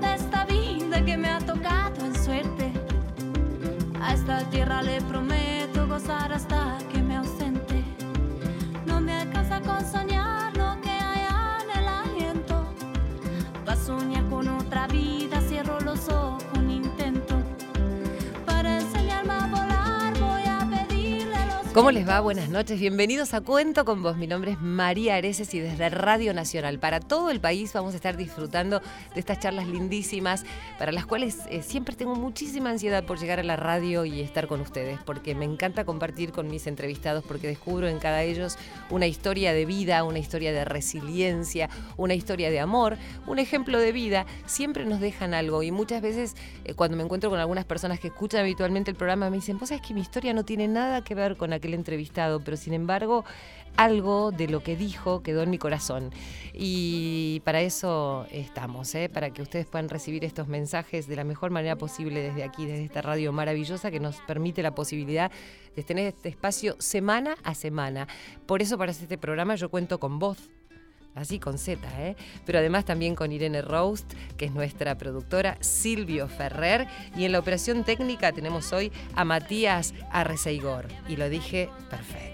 de esta vida que me ha tocado en suerte. A esta tierra le prometo gozar hasta que me ausente. No me alcanza con soñar ¿Cómo les va? Buenas noches. Bienvenidos a Cuento con Vos. Mi nombre es María Areces y desde Radio Nacional para todo el país vamos a estar disfrutando de estas charlas lindísimas para las cuales eh, siempre tengo muchísima ansiedad por llegar a la radio y estar con ustedes porque me encanta compartir con mis entrevistados porque descubro en cada ellos una historia de vida, una historia de resiliencia, una historia de amor, un ejemplo de vida. Siempre nos dejan algo y muchas veces eh, cuando me encuentro con algunas personas que escuchan habitualmente el programa me dicen, vos sabés que mi historia no tiene nada que ver con aquel entrevistado, pero sin embargo algo de lo que dijo quedó en mi corazón. Y para eso estamos, ¿eh? para que ustedes puedan recibir estos mensajes de la mejor manera posible desde aquí, desde esta radio maravillosa que nos permite la posibilidad de tener este espacio semana a semana. Por eso para este programa yo cuento con vos, así con Z, ¿eh? pero además también con Irene Roast, que es nuestra productora, Silvio Ferrer, y en la operación técnica tenemos hoy a Matías Arreceigor. Y lo dije perfecto.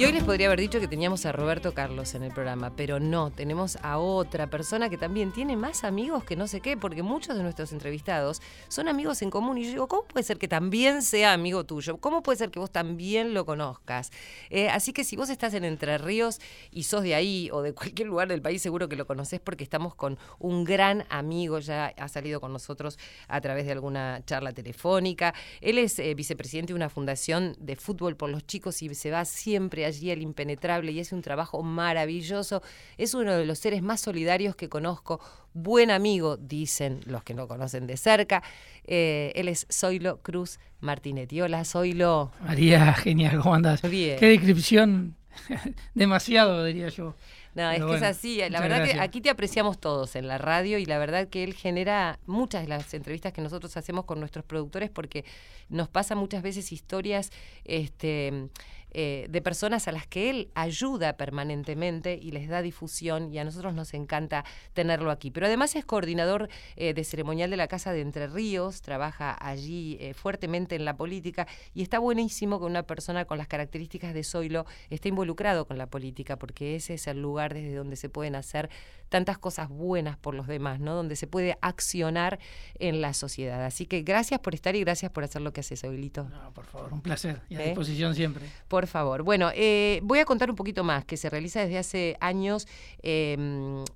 Y hoy les podría haber dicho que teníamos a Roberto Carlos en el programa, pero no, tenemos a otra persona que también tiene más amigos que no sé qué, porque muchos de nuestros entrevistados son amigos en común. Y yo digo, ¿cómo puede ser que también sea amigo tuyo? ¿Cómo puede ser que vos también lo conozcas? Eh, así que si vos estás en Entre Ríos y sos de ahí o de cualquier lugar del país, seguro que lo conocés porque estamos con un gran amigo, ya ha salido con nosotros a través de alguna charla telefónica. Él es eh, vicepresidente de una fundación de fútbol por los chicos y se va siempre allí al impenetrable y hace un trabajo maravilloso. Es uno de los seres más solidarios que conozco. Buen amigo, dicen los que no conocen de cerca. Eh, él es Zoilo Cruz Martinetti. Hola, Zoilo. María, genial, ¿cómo andás? Bien. Qué descripción, demasiado diría yo. No, es que es así. La verdad que aquí te apreciamos todos en la radio y la verdad que él genera muchas de las entrevistas que nosotros hacemos con nuestros productores porque nos pasa muchas veces historias este, eh, de personas a las que él ayuda permanentemente y les da difusión y a nosotros nos encanta tenerlo aquí. Pero además es coordinador eh, de ceremonial de la Casa de Entre Ríos, trabaja allí eh, fuertemente en la política y está buenísimo que una persona con las características de Zoilo esté involucrado con la política porque ese es el lugar desde donde se pueden hacer tantas cosas buenas por los demás, ¿no? Donde se puede accionar en la sociedad. Así que gracias por estar y gracias por hacer lo que haces, Zoilito. No, por favor, un placer y a disposición siempre. Por favor. Bueno, eh, voy a contar un poquito más, que se realiza desde hace años eh,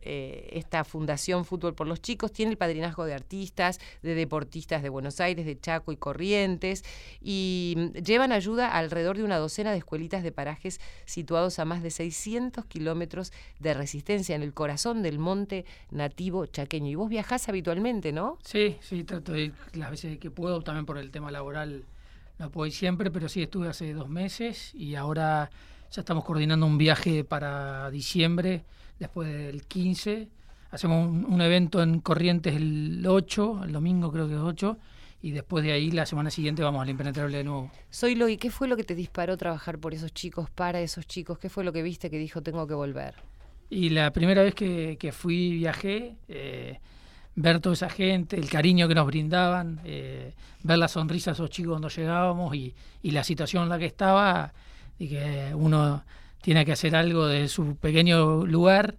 eh, esta Fundación Fútbol por los Chicos. Tiene el padrinazgo de artistas, de deportistas de Buenos Aires, de Chaco y Corrientes, y mm, llevan ayuda a alrededor de una docena de escuelitas de parajes situados a más de 600 kilómetros de resistencia en el corazón del monte nativo chaqueño. Y vos viajás habitualmente, ¿no? Sí, sí, trato de ir las veces que puedo, también por el tema laboral no puedo ir siempre, pero sí estuve hace dos meses y ahora ya estamos coordinando un viaje para diciembre, después del 15. Hacemos un, un evento en Corrientes el 8, el domingo creo que es 8, y después de ahí la semana siguiente vamos al Impenetrable de nuevo. Zoilo, ¿y qué fue lo que te disparó trabajar por esos chicos, para esos chicos? ¿Qué fue lo que viste que dijo tengo que volver? Y la primera vez que, que fui, viajé, eh, ver toda esa gente, el cariño que nos brindaban, eh, ver la sonrisa de esos chicos cuando llegábamos y, y la situación en la que estaba, y que uno tiene que hacer algo de su pequeño lugar.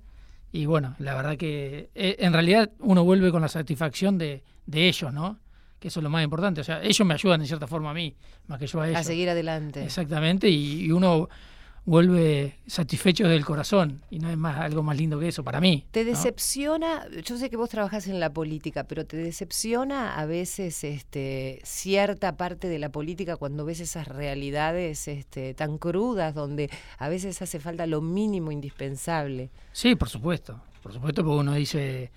Y bueno, la verdad que eh, en realidad uno vuelve con la satisfacción de, de ellos, ¿no? Que eso es lo más importante. O sea, ellos me ayudan en cierta forma a mí, más que yo a ellos. A seguir adelante. Exactamente, y, y uno vuelve satisfecho del corazón y no es más algo más lindo que eso para mí. ¿Te ¿no? decepciona? Yo sé que vos trabajás en la política, pero ¿te decepciona a veces este, cierta parte de la política cuando ves esas realidades este, tan crudas donde a veces hace falta lo mínimo indispensable? Sí, por supuesto, por supuesto, porque uno dice,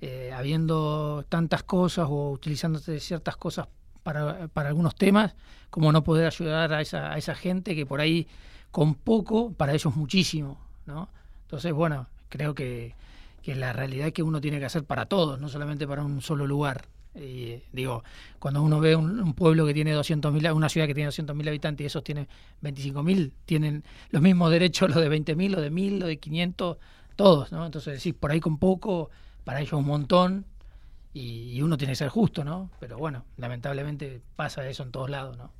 eh, habiendo tantas cosas o utilizándose ciertas cosas para, para algunos temas, como no poder ayudar a esa, a esa gente que por ahí con poco, para ellos muchísimo, ¿no? Entonces, bueno, creo que, que la realidad que uno tiene que hacer para todos, no solamente para un solo lugar. Y, digo, cuando uno ve un, pueblo que tiene 200.000, una ciudad que tiene 200.000 habitantes y esos tienen 25.000, tienen los mismos derechos los de 20.000, los de 1.000, los de 500, todos, ¿no? Entonces, decís, por ahí con poco, para ellos un montón, y, uno tiene que ser justo, ¿no? Pero bueno, lamentablemente pasa eso en todos lados, ¿no?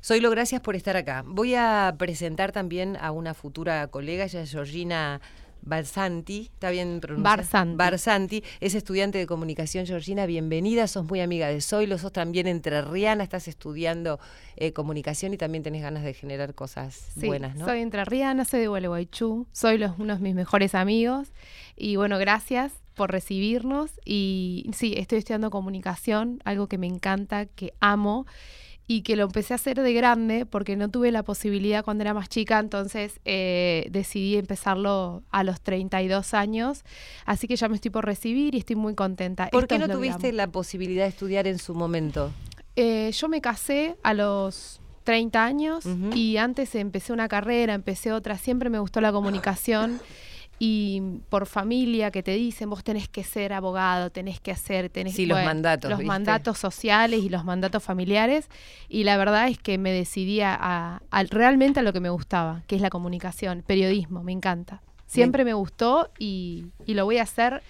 Soylo, gracias por estar acá. Voy a presentar también a una futura colega, ella es Georgina Barsanti, ¿está bien pronunciado? Barsanti. Barsanti, es estudiante de comunicación, Georgina, bienvenida, sos muy amiga de Zoilo, sos también entrerriana, estás estudiando eh, comunicación y también tenés ganas de generar cosas buenas, ¿no? soy entrerriana, soy de Gualeguaychú, soy uno de mis mejores amigos y bueno, gracias por recibirnos y sí, estoy estudiando comunicación, algo que me encanta, que amo y que lo empecé a hacer de grande porque no tuve la posibilidad cuando era más chica, entonces eh, decidí empezarlo a los 32 años, así que ya me estoy por recibir y estoy muy contenta. ¿Por qué no tuviste la posibilidad de estudiar en su momento? Eh, yo me casé a los 30 años y antes empecé una carrera, empecé otra, siempre me gustó la comunicación y por familia que te dicen vos tenés que ser abogado, tenés que hacer, tenés sí, los mandatos, los mandatos sociales y los mandatos familiares y la verdad es que me decidí a, realmente a lo que me gustaba, que es la comunicación, periodismo, me encanta. Siempre me gustó y, lo voy a hacer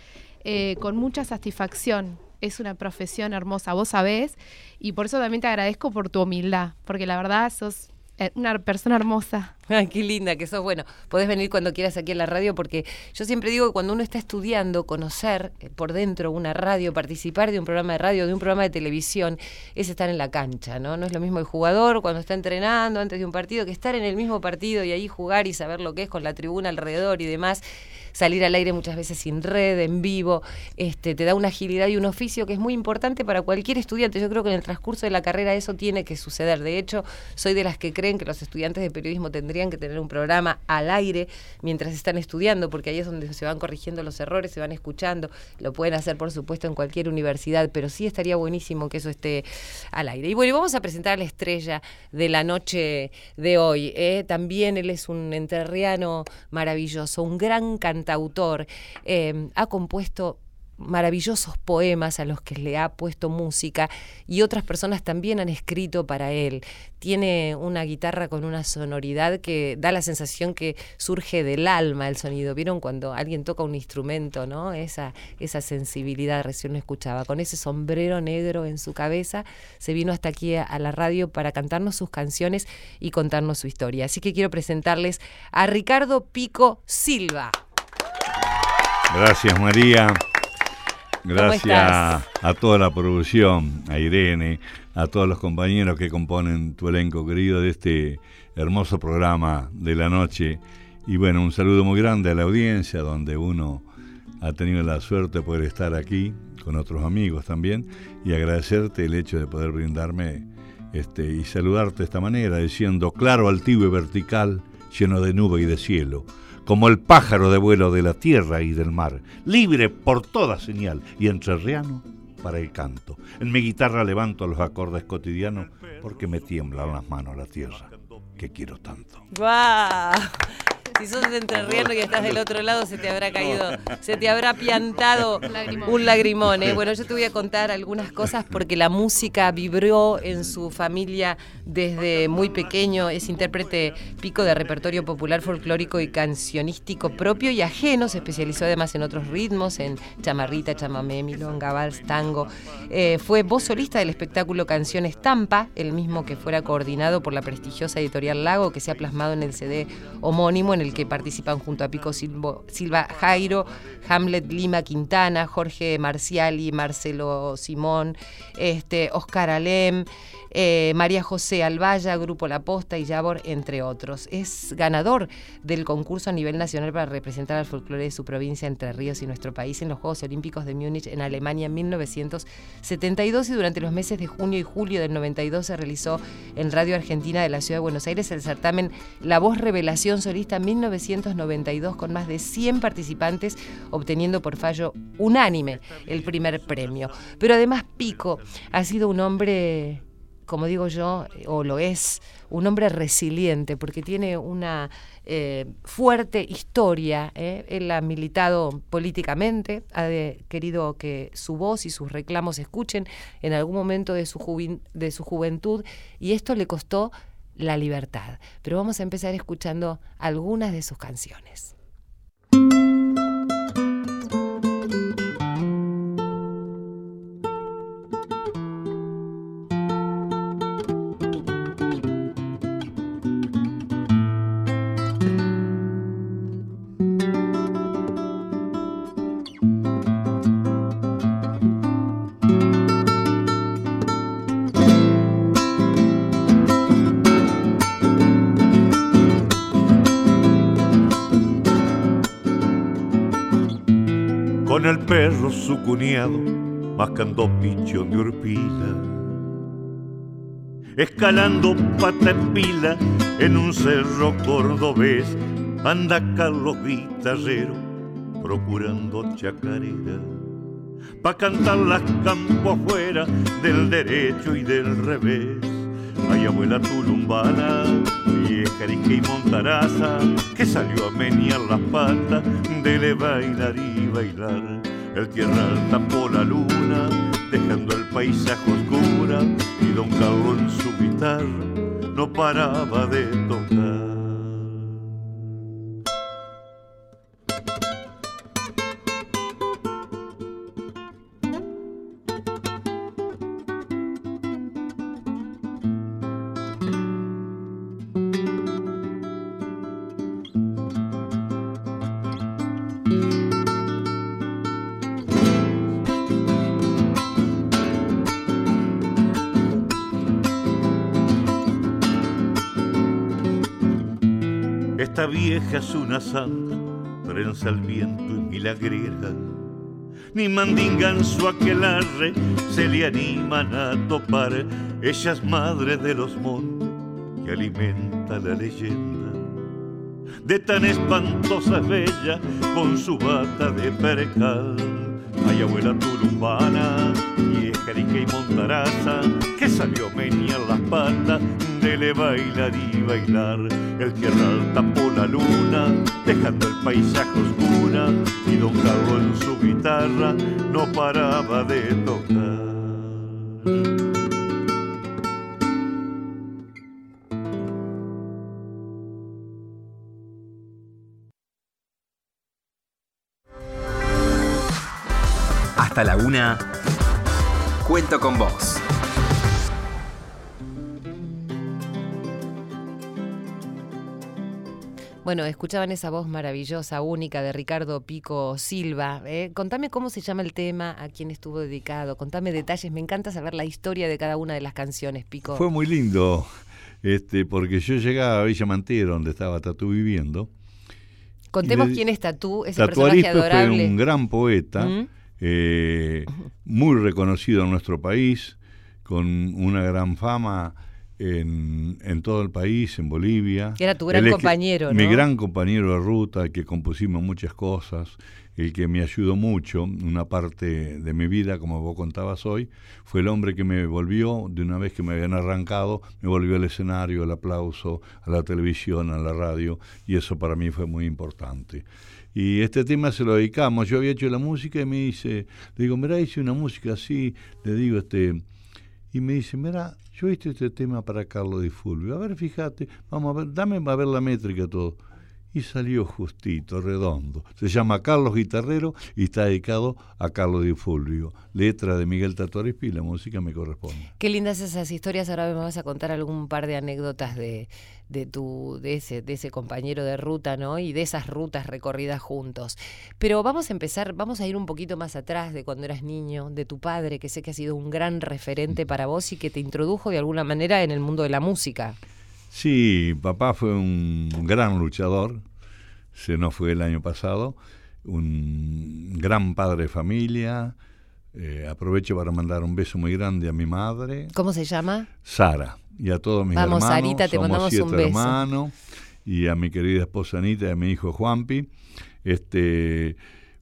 eh, con mucha satisfacción. Es una profesión hermosa, vos sabés, y por eso también te agradezco por tu humildad, porque la verdad sos una persona hermosa. Qué linda que sos. Bueno, podés venir cuando quieras aquí a la radio porque yo siempre digo que cuando uno está estudiando, conocer eh, por dentro una radio, participar de un programa de radio, de un programa de televisión, es estar en la cancha, ¿no? No es lo mismo el jugador cuando está entrenando antes de un partido que estar en el mismo partido y ahí jugar y saber lo que es con la tribuna alrededor y demás salir al aire muchas veces sin red, en vivo, este, te da una agilidad y un oficio que es muy importante para cualquier estudiante. Yo creo que en el transcurso de la carrera eso tiene que suceder. De hecho, soy de las que creen que los estudiantes de periodismo tendrían que tener un programa al aire mientras están estudiando, porque ahí es donde se van corrigiendo los errores, se van escuchando. Lo pueden hacer, por supuesto, en cualquier universidad, pero sí estaría buenísimo que eso esté al aire. Y bueno, vamos a presentar a la estrella de la noche de hoy. ¿eh? También él es un enterriano maravilloso, un gran cantante autor, eh, ha compuesto maravillosos poemas a los que le ha puesto música y otras personas también han escrito para él. Tiene una guitarra con una sonoridad que da la sensación que surge del alma el sonido. ¿Vieron cuando alguien toca un instrumento, no? Esa sensibilidad recién lo escuchaba. Con ese sombrero negro en su cabeza se vino hasta aquí a la radio para cantarnos sus canciones y contarnos su historia. Así que quiero presentarles a Ricardo Pico Silva. Gracias María. Gracias a toda la producción, a Irene, a todos los compañeros que componen tu elenco querido de este hermoso programa de la noche. Y bueno, un saludo muy grande a la audiencia, donde uno ha tenido la suerte de poder estar aquí con otros amigos también y agradecerte el hecho de poder brindarme este, y saludarte de esta manera, diciendo claro, altivo y vertical, lleno de nube y de cielo como el pájaro de vuelo de la tierra y del mar, libre por toda señal y entrerriano para el canto. En mi guitarra levanto los acordes cotidianos porque me tiemblan las manos la tierra que quiero tanto. ¡Guau! Si sos de entrerriano y estás del otro lado, se te habrá caído, se te habrá piantado un lagrimón. ¿eh? Bueno, yo te voy a contar algunas cosas porque la música vibró en su familia desde muy pequeño. Es intérprete pico de repertorio popular folclórico y cancionístico propio y ajeno. Se especializó además en otros ritmos, en chamarrita, chamamé, milonga, vals, tango. Eh, fue voz solista del espectáculo Canción Estampa, el mismo que fuera coordinado por la prestigiosa editorial Lago, que se ha plasmado en el CD homónimo en el que participan junto a Pico Silva Jairo, Hamlet Lima Quintana, Jorge Marciali, Marcelo Simón, este, Oscar Alem. Eh, María José Albaya, Grupo La Posta y Yabor, entre otros. Es ganador del concurso a nivel nacional para representar al folclore de su provincia Entre Ríos y nuestro país en los Juegos Olímpicos de Múnich en Alemania en 1972 y durante los meses de junio y julio del 92 se realizó en Radio Argentina de la Ciudad de Buenos Aires el certamen La Voz Revelación Solista 1992 con más de 100 participantes obteniendo por fallo unánime el primer premio. Pero además Pico ha sido un hombre como digo yo, o lo es, un hombre resiliente, porque tiene una eh, fuerte historia. ¿eh? Él ha militado políticamente, ha querido que su voz y sus reclamos se escuchen en algún momento de su, de su juventud, y esto le costó la libertad. Pero vamos a empezar escuchando algunas de sus canciones. Su cuñado, mascando picho de urpila. Escalando pata en pila en un cerro cordobés, anda Carlos Guitarrero procurando chacarera. Pa' cantar las campos afuera del derecho y del revés. Hay abuela tulumbana, vieja y montaraza, que salió a menear las patas de bailar y bailar el tierra tapó la luna, dejando el paisaje oscura, y don Carlos en su guitarra no paraba de tocar. Vieja es una santa, prensa el viento y milagrera. Ni mandinga en su aquelarre se le animan a topar. Ella es madre de los montes que alimenta la leyenda. De tan espantosa bella con su bata de percal. Hay abuela turumbana, vieja y montaraza, que salió menear las patas de bailar y bailar. El tierra tapó la luna, dejando el paisaje oscura, y don Carlos en su guitarra no paraba de tocar. Hasta la una, cuento con vos. Bueno, escuchaban esa voz maravillosa, única de Ricardo Pico Silva. ¿eh? Contame cómo se llama el tema, a quién estuvo dedicado, contame detalles. Me encanta saber la historia de cada una de las canciones, Pico. Fue muy lindo, este, porque yo llegaba a Villa Mantero, donde estaba Tatú viviendo. Contemos quién es Tatú, ese personaje adorable. fue un gran poeta, ¿Mm? eh, muy reconocido en nuestro país, con una gran fama en, en, todo el país, en Bolivia. Era tu gran compañero, Mi gran compañero de ruta, que compusimos muchas cosas, el que me ayudó mucho, una parte de mi vida, como vos contabas hoy, fue el hombre que me volvió, de una vez que me habían arrancado, me volvió al escenario, al aplauso, a la televisión, a la radio, y eso para mí fue muy importante. Y este tema se lo dedicamos, yo había hecho la música y me dice, le digo, mira, hice una música así, le digo, este, y me dice, mira, yo hice este tema para Carlos Di Fulvio. A ver, fíjate, vamos a ver, dame a ver la métrica todo. Y salió justito, redondo. Se llama Carlos Guitarrero y está dedicado a Carlos Di Fulvio. Letra de Miguel Tatuares y la música me corresponde. Qué lindas esas historias. Ahora me vas a contar algún par de anécdotas de, de tu de ese de ese compañero de ruta, ¿no? Y de esas rutas recorridas juntos. Pero vamos a empezar, vamos a ir un poquito más atrás de cuando eras niño, de tu padre, que sé que ha sido un gran referente para vos y que te introdujo de alguna manera en el mundo de la música. Sí, papá fue un gran luchador, se nos fue el año pasado, un gran padre de familia. Eh, aprovecho para mandar un beso muy grande a mi madre. ¿Cómo se llama? Sara y a todos mis Vamos, hermanos. Sarita, te mandamos un beso. hermanos y a mi querida esposa Anita y a mi hijo Juanpi. Este,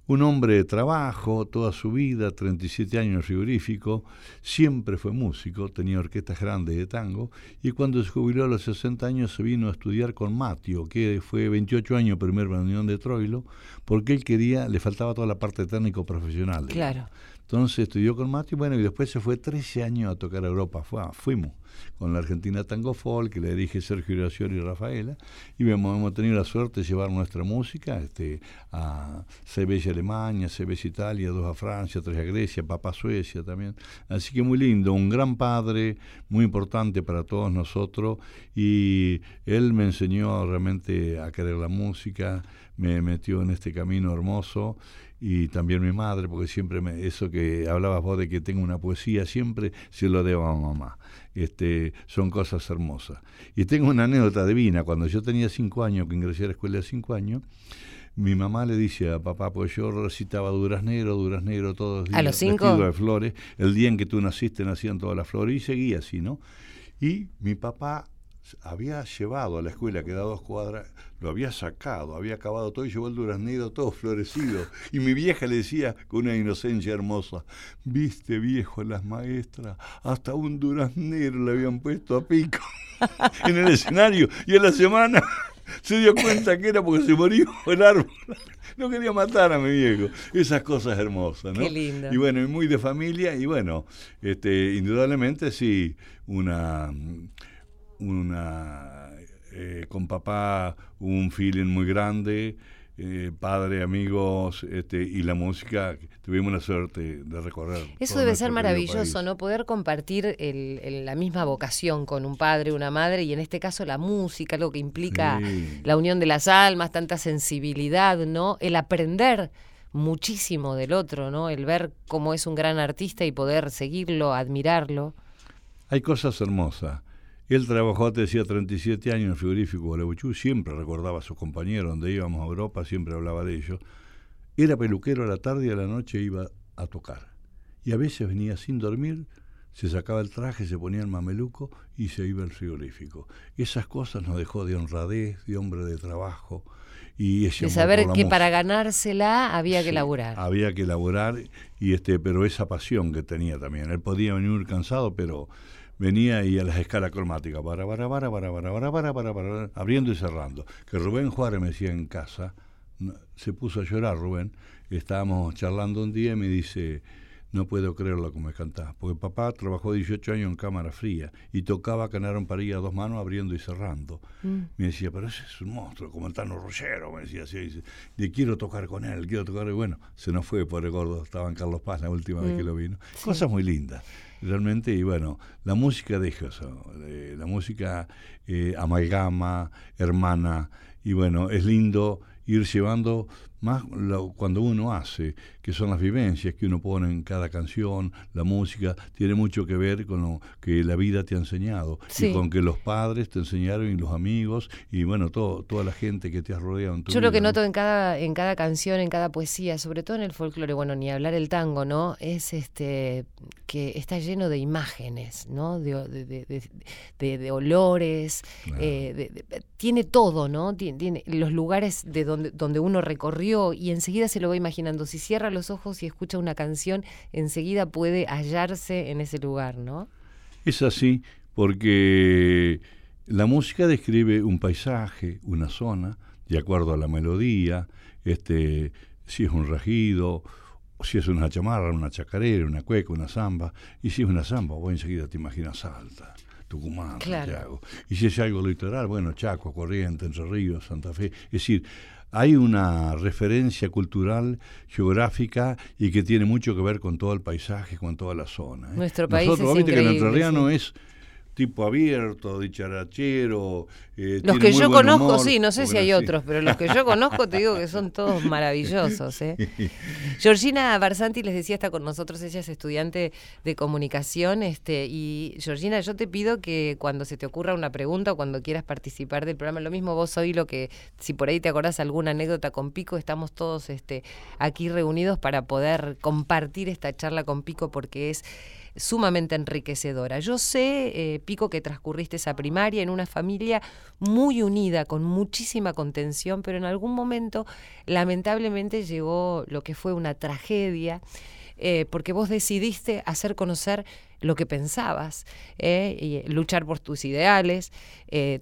un hombre de trabajo toda su vida, 37 años frigorífico, siempre fue músico, tenía orquestas grandes de tango y cuando se jubiló a los 60 años se vino a estudiar con Matio, que fue 28 años primer reunión de Troilo, porque él quería, le faltaba toda la parte técnico profesional. Claro. Entonces estudió con Matio, bueno, y después se fue 13 años a tocar a Europa, fue, fuimos con la Argentina Tango Folk, que le dirige Sergio Iracioli y Rafaela, y hemos, hemos, tenido la suerte de llevar nuestra música este, a CBS Alemania, CBS Italia, dos a Francia, tres a Grecia, papá Suecia también. Así que muy lindo, un gran padre, muy importante para todos nosotros, y él me enseñó realmente a querer la música, me metió en este camino hermoso y también mi madre, porque siempre me, eso que hablabas vos de que tengo una poesía, siempre se lo debo a mamá. Este, son cosas hermosas. Y tengo una anécdota divina, cuando yo tenía cinco años, que ingresé a la escuela de cinco años, mi mamá le dice a papá, pues yo recitaba Duras Negro, Duras Negro todos los días, ¿A los cinco? de flores, el día en que tú naciste nacían todas las flores, y seguía así, ¿no? Y mi papá había llevado a la escuela que da dos cuadras, lo había sacado, había acabado todo y llevó el duraznero todo florecido. Y mi vieja le decía con una inocencia hermosa, viste viejo las maestras, hasta un duraznero le habían puesto a pico en el escenario y en la semana se dio cuenta que era porque se murió el árbol. No quería matar a mi viejo. Esas cosas hermosas, ¿no? Qué lindo. Y bueno, y muy de familia y bueno, este, indudablemente sí, una una eh, con papá un feeling muy grande, eh, padre, amigos, este, y la música, tuvimos la suerte de recorrer. Eso debe ser maravilloso, país. ¿no? Poder compartir el- el- la misma vocación con un padre, una madre, y en este caso la música, algo que implica Sí. la unión de las almas, tanta sensibilidad, ¿no? El aprender muchísimo del otro, ¿no? El ver cómo es un gran artista y poder seguirlo, admirarlo. Hay cosas hermosas. Él trabajó, te decía, 37 años en el frigorífico Gualeguaychú, siempre recordaba a sus compañeros, donde íbamos a Europa, siempre hablaba de ellos. Era peluquero a la tarde y a la noche iba a tocar. Y a veces venía sin dormir, se sacaba el traje, se ponía el mameluco y se iba al frigorífico. Esas cosas nos dejó de honradez, de hombre de trabajo. Y ese De saber que para ganársela había que laburar. Había que laburar, y este, pero esa pasión que tenía también. Él podía venir cansado, pero venía y a las escalas cromáticas, para, para, para, para, para, para, para, para, para, abriendo y cerrando. Que Rubén Juárez me decía en casa, se puso a llorar Rubén, estábamos charlando un día y me dice, no puedo creer lo que me cantás, porque papá trabajó 18 años en cámara fría y tocaba Canaron Parilla a dos manos abriendo y cerrando. Mm. Me decía, pero ese es un monstruo, como el Tano Rollero, me decía así, dice, de quiero tocar con él, quiero tocar, y bueno, se nos fue por el gordo, estaba en Carlos Paz la última vez que lo vino. Cosas muy lindas, realmente, y bueno, la música deja eso, eh, la música eh, amalgama, hermana, y bueno, es lindo ir llevando más lo- cuando uno hace, que son las vivencias que uno pone en cada canción, la música, tiene mucho que ver con lo que la vida te ha enseñado Sí. y con que los padres te enseñaron y los amigos y bueno, todo, toda la gente que te ha rodeado en tu Yo lo que noto en cada, en cada canción, en cada poesía, sobre todo en el folclore, bueno, ni hablar el tango, ¿no? Es este que está lleno de imágenes, ¿no? De, de- de- de- olores, Claro. eh, tiene todo, ¿no? Tiene, tiene los lugares de donde, donde uno recorrió y enseguida se lo va imaginando. Si cierra los ojos y escucha una canción, enseguida puede hallarse en ese lugar, ¿no? Es así porque la música describe un paisaje, una zona, de acuerdo a la melodía, este, si es un rajido, si es una chamarra, una chacarera, una cueca, una samba, y si es una samba, vos enseguida te imaginas Salta, Tucumán, Claro. Santiago. Y si es algo litoral, bueno, Chaco, Corrientes, Entre Ríos, Santa Fe. Es decir, hay una referencia cultural, geográfica y que tiene mucho que ver con todo el paisaje, con toda la zona. ¿eh? Nuestro país Nosotros, es que el entrerriano sí. es tipo abierto, dicharachero. eh, Los que yo conozco, humor, sí, no sé si hay otros, pero los que yo conozco te digo que son todos maravillosos. ¿eh? Georgina Barsanti les decía, está con nosotros, ella es estudiante de comunicación. este Y Georgina, yo te pido que cuando se te ocurra una pregunta o cuando quieras participar del programa, lo mismo vos hoy, lo que, si por ahí te acordás alguna anécdota con Pico, estamos todos este, aquí reunidos para poder compartir esta charla con Pico porque es sumamente enriquecedora. Yo sé, eh, Pico, que transcurriste esa primaria en una familia muy unida, con muchísima contención, pero en algún momento lamentablemente llegó lo que fue una tragedia. Eh, porque vos decidiste hacer conocer lo que pensabas, eh, y luchar por tus ideales,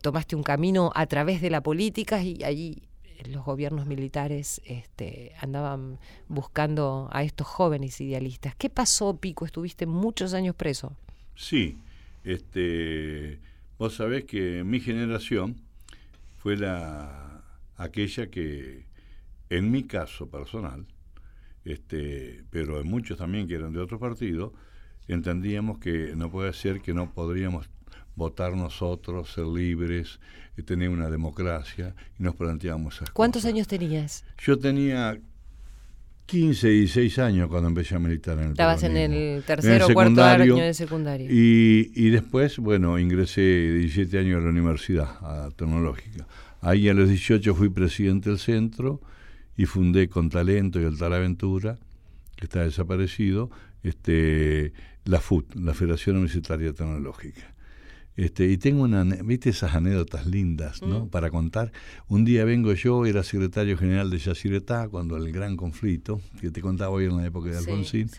tomaste un camino a través de la política y allí los gobiernos militares este, andaban buscando a estos jóvenes idealistas. ¿Qué pasó, Pico? Estuviste muchos años preso. Sí, este, vos sabés que mi generación fue la aquella que, en mi caso personal, este, pero en muchos también que eran de otro partido, entendíamos que no puede ser que no podríamos votar nosotros, ser libres, y tener una democracia, y nos planteamos esas ¿Cuántos años tenías? Yo tenía 15 y 16 años cuando empecé a militar en el Estabas en el tercer o cuarto año de secundario. Y, y después, bueno, ingresé 17 años a la universidad a tecnológica. Ahí a los 18 fui presidente del centro y fundé con talento y Aventura, que está desaparecido, este, la FUT, la Federación Universitaria Tecnológica. Este, y tengo una, viste esas anécdotas lindas, ¿no? Mm. Para contar. Un día vengo yo, era secretario general de Yacyretá, cuando el gran conflicto, que te contaba hoy en la época de Alfonsín,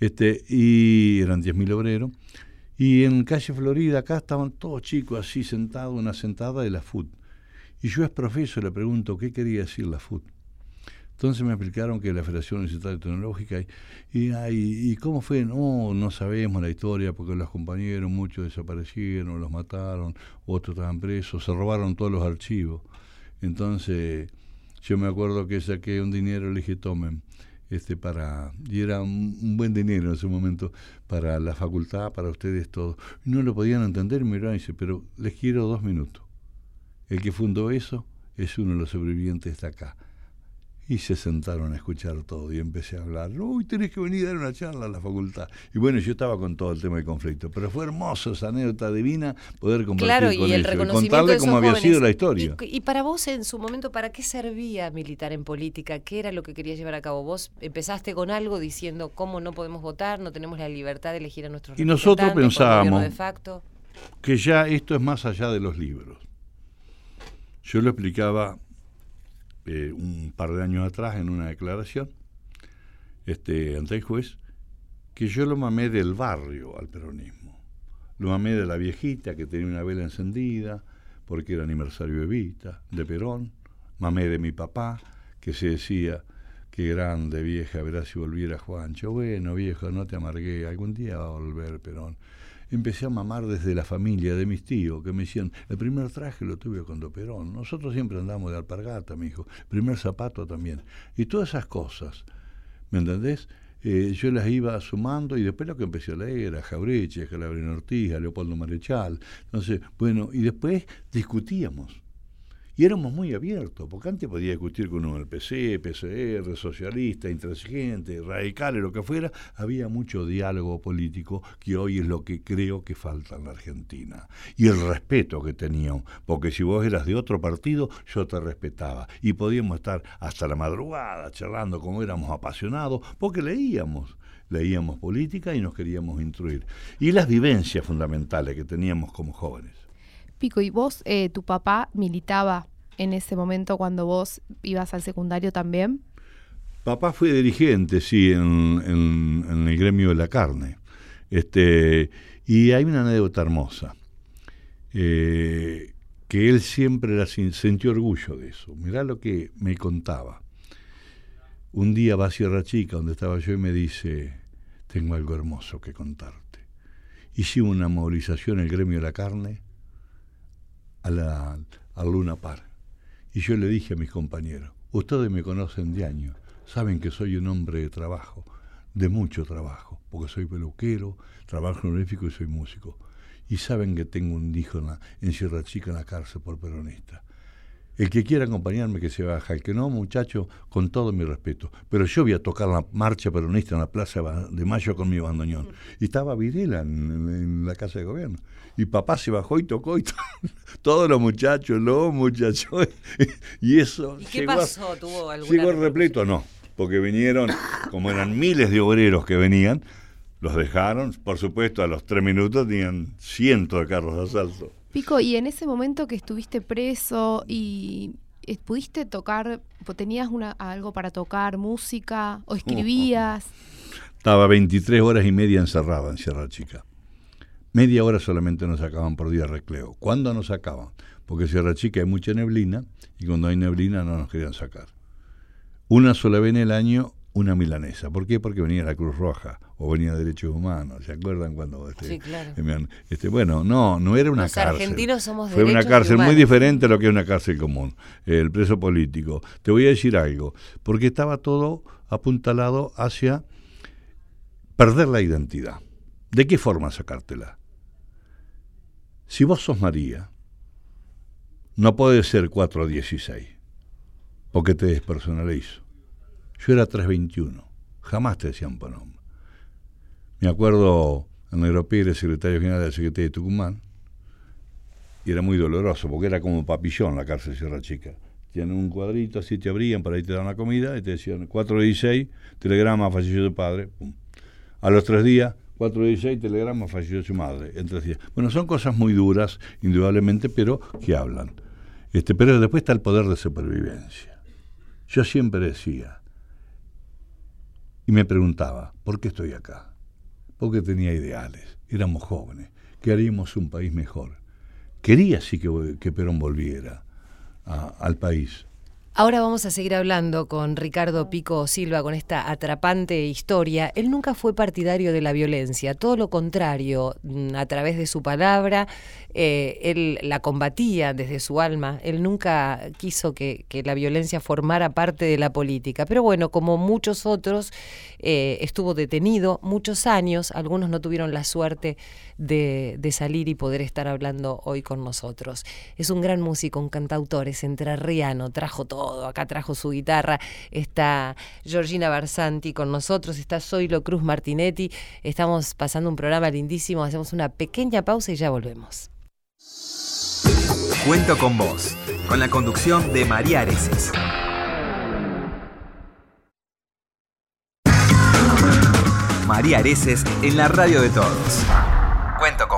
Este, y eran 10.000 obreros. Y en calle Florida, acá estaban todos chicos así sentados, una sentada de la FUT. Y yo es profesor, le pregunto, ¿qué quería decir la FUT? Entonces me explicaron que la Federación Universitaria Tecnológica, y, y, cómo fue, no, no sabemos la historia, porque los compañeros, muchos desaparecieron, los mataron, otros estaban presos, se robaron todos los archivos. Entonces yo me acuerdo que saqué un dinero, le dije, tomen, este, para, y era un, buen dinero en ese momento para la facultad, para ustedes todos. no lo podían entender, miraron y dice, pero les quiero dos minutos. El que fundó eso es uno de los sobrevivientes de acá y se sentaron a escuchar todo y empecé a hablar. Uy, tenés que venir a dar una charla a la facultad. Y bueno, yo estaba con todo el tema del conflicto, pero fue hermoso esa anécdota divina poder compartir claro, con y el reconocimiento contarle cómo había sido la historia. Y, para vos en su momento, ¿para qué servía militar en política? ¿Qué era lo que querías llevar a cabo? Vos empezaste con algo diciendo cómo no podemos votar, no tenemos la libertad de elegir a nuestros Y nosotros pensábamos que ya esto es más allá de los libros. Yo lo explicaba eh, un par de años atrás en una declaración este, ante el juez que yo lo mamé del barrio al peronismo. Lo mamé de la viejita que tenía una vela encendida porque era aniversario de Vita, de Perón. Mamé de mi papá que se decía que grande vieja, verás si volviera Juancho. Bueno, viejo, no te amargué, algún día va a volver Perón empecé a mamar desde la familia de mis tíos, que me decían, el primer traje lo tuve con Perón, nosotros siempre andamos de alpargata, mi hijo, primer zapato también, y todas esas cosas, ¿me entendés? Eh, yo las iba sumando y después lo que empecé a leer era Jaureche, Calabrín Ortiz, Leopoldo Marechal, entonces, bueno, y después discutíamos y éramos muy abiertos, porque antes podía discutir con uno del PC, PCR, socialista, intransigente, radicales, lo que fuera. Había mucho diálogo político que hoy es lo que creo que falta en la Argentina. Y el respeto que teníamos, porque si vos eras de otro partido, yo te respetaba. Y podíamos estar hasta la madrugada charlando como éramos apasionados, porque leíamos leíamos política y nos queríamos instruir. Y las vivencias fundamentales que teníamos como jóvenes. Pico, ¿y vos, eh, tu papá militaba en ese momento cuando vos ibas al secundario también? Papá fue dirigente, sí, en, el gremio de la carne. Este, y hay una anécdota hermosa, eh, que él siempre la, sintió orgullo de eso. Mirá lo que me contaba. Un día va a Sierra Chica, donde estaba yo, y me dice, tengo algo hermoso que contarte. Hicimos una movilización en el gremio de la carne a la, Luna Park. Y yo le dije a mis compañeros, ustedes me conocen de años, saben que soy un hombre de trabajo, de mucho trabajo, porque soy peluquero, trabajo honorífico y soy músico. Y saben que tengo un hijo en, en Sierra Chica en la cárcel por peronista. El que quiera acompañarme que se baja, el que no, muchacho, con todo mi respeto. Pero yo voy a tocar la marcha peronista en la Plaza de Mayo con mi bandoneón. Y estaba Virela en, la casa de gobierno. Y papá se bajó y tocó y todos los muchachos, los muchachos. y eso... ¿Y qué pasó? ¿Tuvo alguna Llegó repleto, no. Porque vinieron, como eran miles de obreros que venían, Los dejaron, por supuesto, a los tres minutos tenían cientos de carros de asalto. Pico, y en ese momento que estuviste preso y eh, pudiste tocar, tenías una, algo para tocar, música, o escribías. Estaba 23 horas y media encerrada en Sierra Chica. Media hora solamente nos sacaban por día recreo. ¿Cuándo nos sacaban? Porque en Sierra Chica hay mucha neblina y cuando hay neblina no nos querían sacar. Una sola vez en el año una milanesa. ¿Por qué? Porque venía la Cruz Roja o venía Derechos Humanos. ¿Se acuerdan cuando? Este, sí, claro. Este, bueno, no, no era una Los cárcel. argentinos somos Fue una cárcel muy diferente a lo que es una cárcel común. El preso político. Te voy a decir algo, porque estaba todo apuntalado hacia perder la identidad. ¿De qué forma sacártela? Si vos sos María, no podés ser 416, porque te despersonalizo. Yo era 321, jamás te decían por nombre. Me acuerdo en Europea era secretario general de la Secretaría de Tucumán, y era muy doloroso, porque era como papillón la cárcel Sierra Chica. Tienen un cuadrito, así te abrían, por ahí te daban la comida, y te decían 416, telegrama, falleció tu padre. Pum. A los tres días, 416, telegrama, falleció su madre. En días. Bueno, son cosas muy duras, indudablemente, pero que hablan. Este, pero después está el poder de supervivencia. Yo siempre decía, y me preguntaba, ¿por qué estoy acá? Porque tenía ideales, éramos jóvenes, queríamos un país mejor. Quería sí que, que Perón volviera al país. Ahora vamos a seguir hablando con Ricardo Pico Silva con esta atrapante historia. Él nunca fue partidario de la violencia, todo lo contrario, mm, a través de su palabra, eh, él la combatía desde su alma, él nunca quiso que, la violencia formara parte de la política, pero bueno, como muchos otros, eh, estuvo detenido muchos años, algunos no tuvieron la suerte de, de, salir y poder estar hablando hoy con nosotros. Es un gran músico, un cantautor, es entrerriano, trajo todo, acá trajo su guitarra, está Georgina Barsanti con nosotros, está Zoilo Cruz Martinetti, estamos pasando un programa lindísimo, hacemos una pequeña pausa y ya volvemos. Cuento con vos, con la conducción de María Areces. María Areces en la radio de todos. Cuento con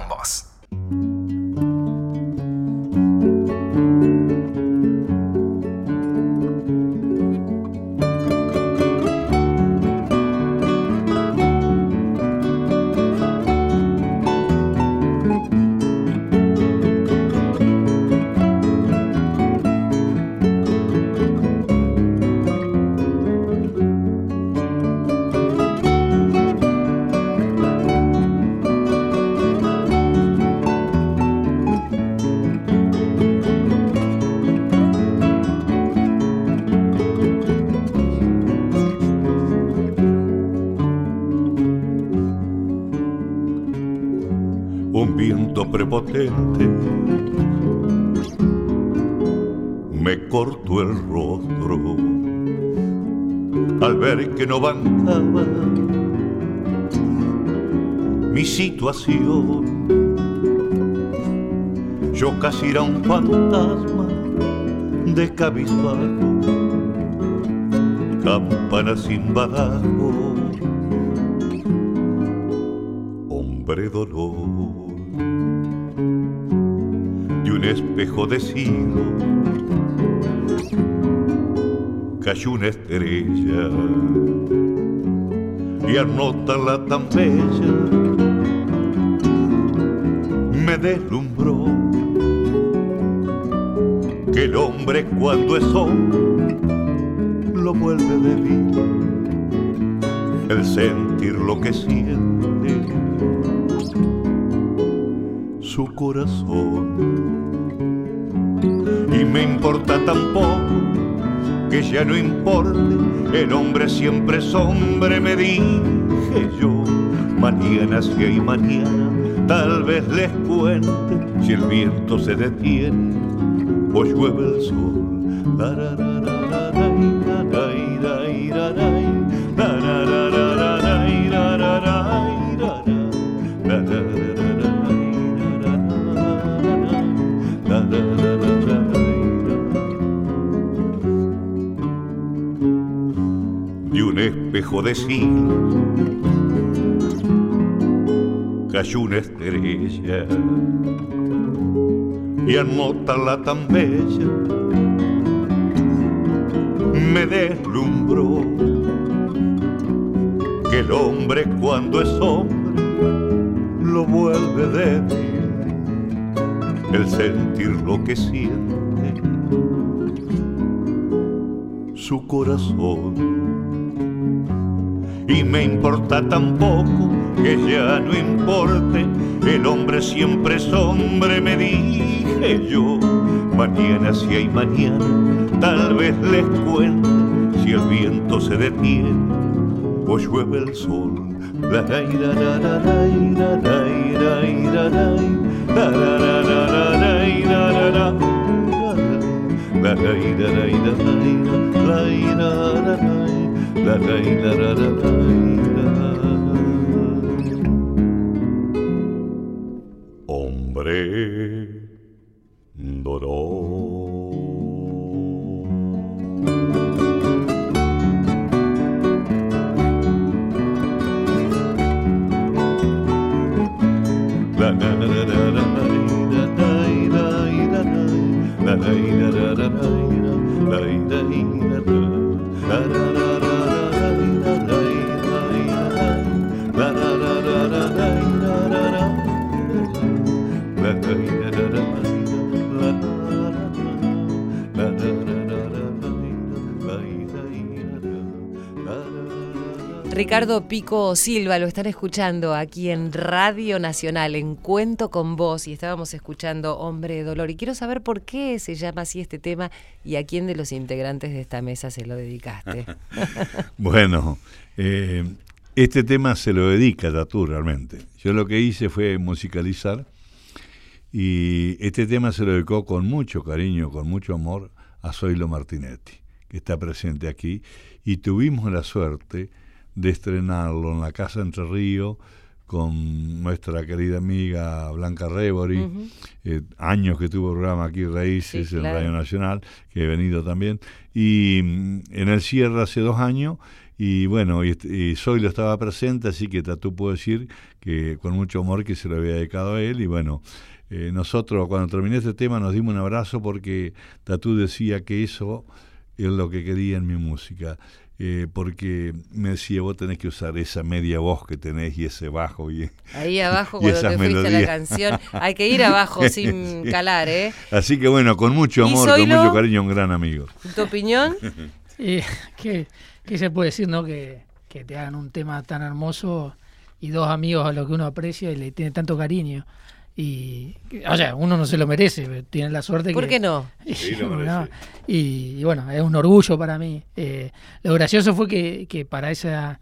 Yo casi era un fantasma de cabizbajo, campana sin badajo, hombre dolor. De un espejo de siglo cayó una estrella y al notarla tan bella me deslumbró. Que el hombre cuando es hombre lo vuelve débil el sentir lo que siente su corazón. Y me importa tan poco que ya no importe, el hombre siempre es hombre, me dije yo. Mañana si hay mañana, tal vez les cuente si el viento se detiene o llueve el sol. de un espejo de siglos cayó una estrella y al notarla tan bella. Me deslumbró que el hombre cuando es hombre lo vuelve débil el sentir lo que siente. Su corazón y me importa tan poco que ya no importe, el hombre siempre es hombre, me dije yo. Mañana si hay mañana, tal vez les cuente si el viento se detiene o llueve el sol. But all Ricardo Pico Silva, lo están escuchando aquí en Radio Nacional, en Cuento con Vos, y estábamos escuchando Hombre de Dolor. Y quiero saber por qué se llama así este tema y a quién de los integrantes de esta mesa se lo dedicaste. bueno, eh, este tema se lo dedica a Tatú realmente. Yo lo que hice fue musicalizar y este tema se lo dedicó con mucho cariño, con mucho amor a Zoilo Martinetti, que está presente aquí, y tuvimos la suerte de estrenarlo en la Casa Entre Río con nuestra querida amiga Blanca Rebori, eh, años que tuvo programa aquí Raíces en Radio Nacional, que he venido también, y mm, en el cierre hace dos años, y bueno, y, Soy lo estaba presente, así que Tatú puedo decir que con mucho amor que se lo había dedicado a él, y bueno, eh, nosotros cuando terminé este tema nos dimos un abrazo porque Tatú decía que eso es lo que quería en mi música. Eh, porque me decía, vos tenés que usar esa media voz que tenés y ese bajo. Y, Ahí abajo, cuando te fuiste la canción, hay que ir abajo sin calar, ¿eh? Así que bueno, con mucho amor, con mucho cariño, un gran amigo. ¿Tu opinión? ¿qué, ¿qué, se puede decir, no? Que, que te hagan un tema tan hermoso y dos amigos a los que uno aprecia y le tiene tanto cariño. Y, o sea, uno no se lo merece, tiene la suerte ¿Por qué no? y, bueno, es un orgullo para mí. Eh, lo gracioso fue que, que, para, esa,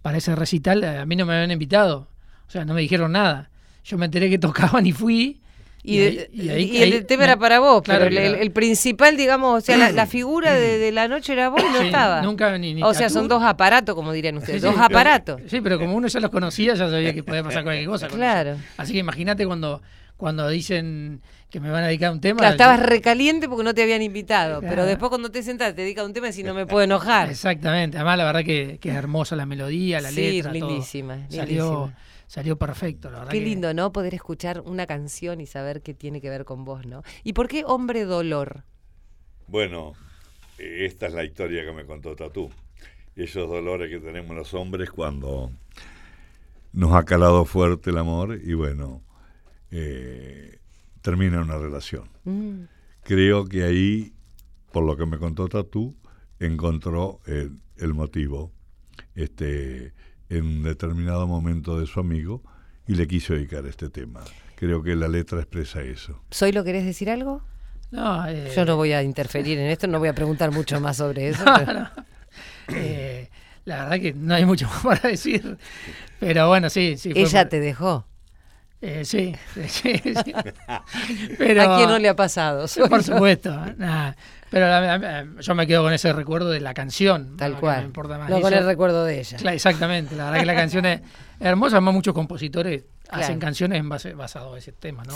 para ese recital a mí no me habían invitado, o sea, no me dijeron nada. Yo me enteré que tocaban y fui y, el tema era para vos, pero el, principal, digamos, o sea, la, figura de, la noche era vos y no estaba. Nunca ni, O sea, son dos aparatos, como dirían ustedes, dos aparatos. sí, pero como uno ya los conocía, ya sabía que podía pasar cualquier cosa. claro. Así que imagínate cuando, cuando dicen que me van a dedicar un tema. Claro, estabas recaliente porque no te habían invitado, pero después cuando te sentás te dedicas un tema y si no me puedo enojar. Exactamente, además la verdad que, es hermosa la melodía, la letra. lindísima, lindísima. Salió, salió perfecto, la verdad. Qué lindo, ¿no? Poder escuchar una canción y saber qué tiene que ver con vos, ¿no? ¿Y por qué Hombre Dolor? Bueno, esta es la historia que me contó Tatú. Esos dolores que tenemos los hombres cuando nos ha calado fuerte el amor y bueno, eh, termina una relación. Mm. Creo que ahí, por lo que me contó Tatú, encontró el, el motivo. Este, en un determinado momento de su amigo y le quiso dedicar este tema. Creo que la letra expresa eso. ¿Soy lo querés decir algo? No, eh, Yo no voy a interferir en esto, no voy a preguntar mucho más sobre eso. Eh, la verdad que no hay mucho más para decir. Pero bueno, sí, sí. Ella te dejó. Eh, sí, sí, sí. Pero, ¿A quién no le ha pasado? Por supuesto. Pero yo me quedo con ese recuerdo de la canción. Tal cual. No con el recuerdo de ella. exactamente. La verdad que la canción es hermosa. Además, muchos compositores hacen canciones en base, basado en ese tema, ¿no?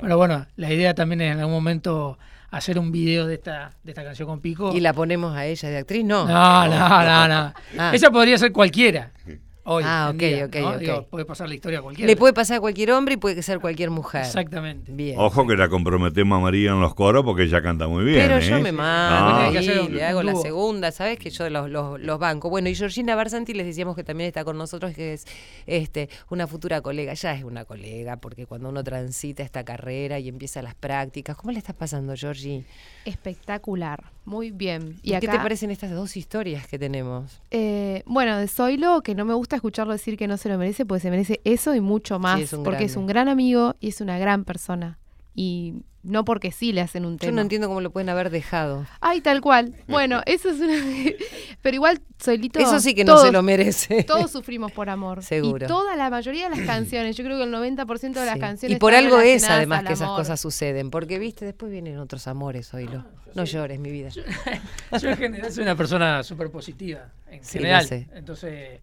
Pero, bueno, la idea también es en algún momento hacer un video de esta, de esta canción con Pico. ¿Y la ponemos a ella de actriz? No. No, no, no, no. Ah. Esa podría ser cualquiera. Hoy, Ah, ok, día, ok, ¿no? ok. Digo, puede pasar la historia a cualquiera. Le puede pasar a cualquier hombre y puede ser cualquier mujer. Exactamente. Bien. Ojo que la comprometemos a María en los coros porque ella canta muy bien. Pero ¿eh? yo me No. mando Hay que y hacer un- le hago la segunda, ¿sabes? Que yo los, los, los banco. Bueno, y Georgina Barsanti les decíamos que también está con nosotros, que es este una futura colega. Ya es una colega, porque cuando uno transita esta carrera y empieza las prácticas, ¿cómo le estás pasando, Georgie? Espectacular, muy bien. Y ¿Y acá, ¿Qué te parecen estas dos historias que tenemos? eh, bueno, de Zoilo, que no me gusta escucharlo decir que no se lo merece, porque se merece eso y mucho más, es porque es un gran amigo y es una gran persona. Y no porque sí le hacen un Yo tema. no entiendo cómo lo pueden haber dejado. Ay, tal cual. Bueno, eso es una... Pero igual, Zoilito... Eso sí que no todos- se lo merece. Todos sufrimos por amor. Seguro. Y toda la mayoría de las canciones, yo creo que el 90% de las Sí. canciones. Y por algo es además al que esas amor. cosas suceden, porque viste, después vienen otros amores, oílo. No llores, mi vida. Yo en general soy una persona súper positiva, en Sí, lo general. sé. Entonces,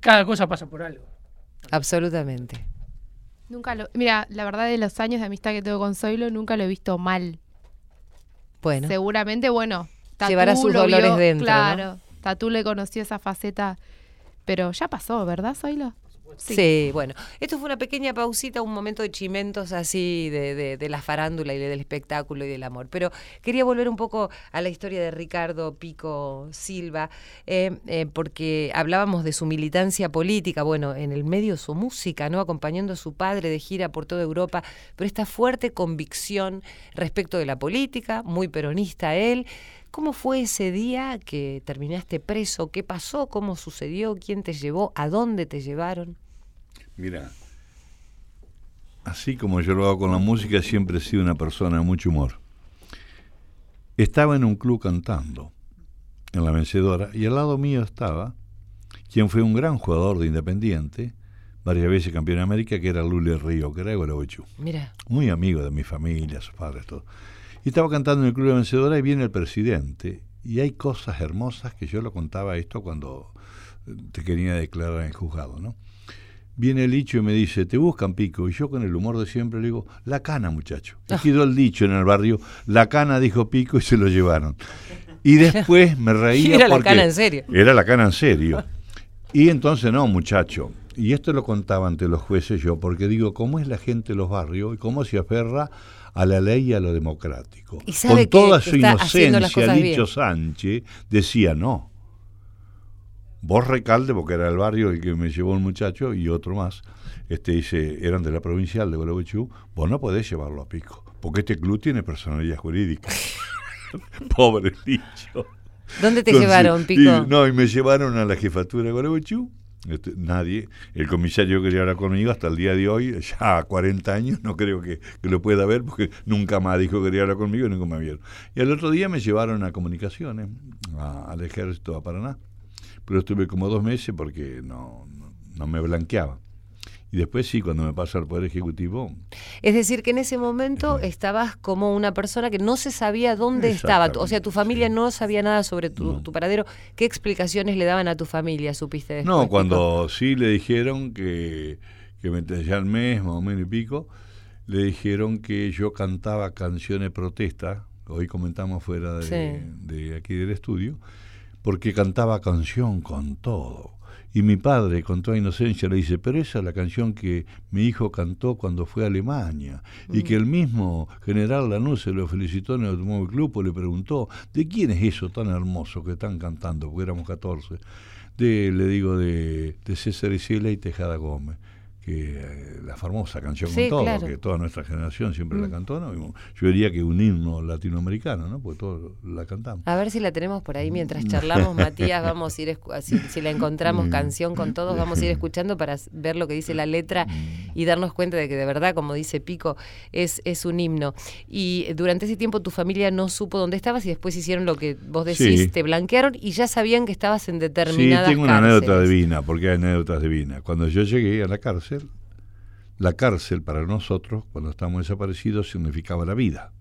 cada cosa pasa por algo. Absolutamente. Nunca lo. Mira, la verdad de los años de amistad que tengo con Zoilo, nunca lo he visto mal. Bueno, Seguramente, bueno. Tatú Llevará sus lo dolores vio, dentro, ¿no? Claro. Tatú le conoció esa faceta. Pero ya pasó, ¿verdad, Zoilo? Sí. bueno. Esto fue una pequeña pausita, un momento de chimentos así de, de- de la farándula y del espectáculo y del amor. Pero quería volver un poco a la historia de Ricardo Pico Silva, eh, eh, porque hablábamos de su militancia política, bueno, en el medio su música, ¿no? Acompañando a su padre de gira por toda Europa, pero esta fuerte convicción respecto de la política, muy peronista él. ¿Cómo fue ese día que terminaste preso? ¿Qué pasó? ¿Cómo sucedió? ¿Quién te llevó? ¿A dónde te llevaron? Mira, así como yo lo hago con la música, siempre he sido una persona de mucho humor. Estaba en un club cantando, en la vencedora, y al lado mío estaba quien fue un gran jugador de Independiente, varias veces campeón de América, que era Lule Río, que era Gualeguaychú. Mira, muy amigo de mi familia, sus padres, todo. Y estaba cantando en el Club de Vencedora y viene el presidente. Y hay cosas hermosas que yo lo contaba esto cuando eh, te quería declarar en el juzgado, ¿no? Viene el dicho y me dice, te buscan pico. Y yo con el humor de siempre le digo, la cana, muchacho. Y quedó el dicho en el barrio, la cana dijo pico y se lo llevaron. Y después me reía Era la cana en serio. Era la cana en serio. Y entonces, no, muchacho. Y esto lo contaba ante los jueces yo, porque digo, ¿cómo es la gente de los barrios y cómo se aferra a la ley y a lo democrático? Y Con toda su inocencia, dicho bien. Sánchez, decía no. Vos recalde, porque era el barrio el que me llevó el muchacho y otro más, este dice, eran de la provincial de Gualeguaychú, vos no podés llevarlo a pico, porque este club tiene personalidad jurídica. Pobre dicho. ¿dónde te Entonces, llevaron, Pico? y- no, y me llevaron a la jefatura de Gualeguaychú. Este, nadie, el comisario quería hablar conmigo hasta el día de hoy, ya a 40 años, no creo que, que lo pueda ver porque nunca más dijo que hablar conmigo y nunca me vieron. Y al otro día me llevaron a comunicaciones, a- al ejército a Paraná, pero estuve como dos meses porque no, no me blanqueaba. Y después sí, cuando me pasa al Poder Ejecutivo, Es decir, que en ese momento estabas como una persona que no se sabía dónde estaba. O sea, tu familia no sabía nada sobre tu, No. tu paradero. ¿Qué explicaciones le daban a tu familia, supiste después? No, cuando sí le dijeron que, que me ya al mes, más o menos y pico, le dijeron que yo cantaba canciones de protesta, hoy comentamos fuera de, Sí. de aquí del estudio, porque cantaba canción con todo. Y mi padre, con toda inocencia, le dice, pero esa es la canción que mi hijo cantó cuando fue a Alemania. Y que el mismo general Lanús se lo felicitó en el Automóvil Club, pues le preguntó, ¿de quién es eso tan hermoso que están cantando? Porque éramos 14 de, le digo, de, de César Isela y Tejada Gómez, que eh, la famosa canción Sí, con todo, claro. que toda nuestra generación siempre la Mm. cantó, ¿no? Yo diría que un himno latinoamericano, ¿no? Porque todos la cantamos. A ver si la tenemos por ahí mientras charlamos, Matías. Vamos a ir, si, si la encontramos Mm. canción con todos, vamos a ir escuchando para ver lo que dice la letra Mm. y darnos cuenta de que de verdad, como dice Pico, es, es un himno. Y durante ese tiempo tu familia no supo dónde estabas y después hicieron lo que vos decís, Sí. te blanquearon y ya sabían que estabas en Sí, determinadas tengo una anécdota divina, porque hay anécdotas divinas. Cuando yo llegué a la cárcel, la cárcel para nosotros, cuando estábamos desaparecidos, significaba la vida.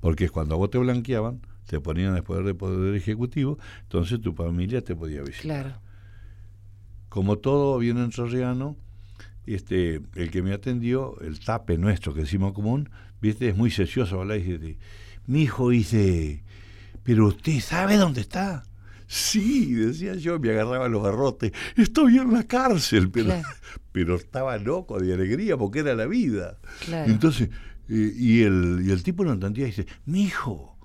Porque cuando a vos te blanqueaban, te ponían después del poder ejecutivo, entonces tu familia te podía visitar. Claro. como todo bien entrerriano, este, el que me atendió, el tape nuestro que decimos común, viste, es muy sencioso hablar y dice, mi hijo dice, pero usted sabe dónde está. Sí, decía yo, me agarraba los barrotes. Estoy en la cárcel, pero, Claro. pero estaba loco de alegría porque era la vida. Claro. Entonces, eh, y, el, y el tipo no entendía y dice, mi hijo,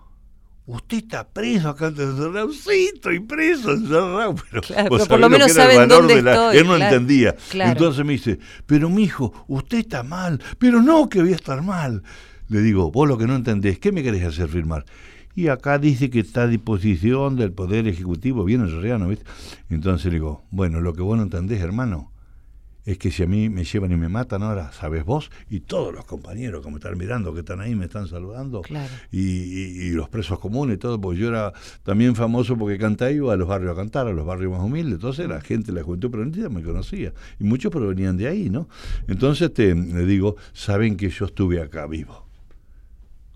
usted está preso acá encerrado. Sí, estoy preso, encerrado. Pero, Claro, vos pero por lo que menos el saben dónde de la- estoy, Él no claro. entendía. Claro. Entonces me dice, pero mi hijo, usted está mal. Pero no, que voy a estar mal. Le digo, vos lo que no entendés, ¿qué me querés hacer firmar? Y acá dice que está a disposición del Poder Ejecutivo, bien en realidad, ¿no viste? Entonces le digo, bueno, lo que vos no entendés, hermano, es que si a mí me llevan y me matan ahora, ¿sabes vos? Y todos los compañeros que me están mirando, que están ahí, me están saludando. Claro. Y, y- y los presos comunes y todo, porque yo era también famoso porque cantaba, iba a los barrios a cantar, a los barrios más humildes. Entonces la gente, la juventud prendida me conocía. Y muchos provenían de ahí, ¿no? Entonces te, le digo, saben que yo estuve acá vivo.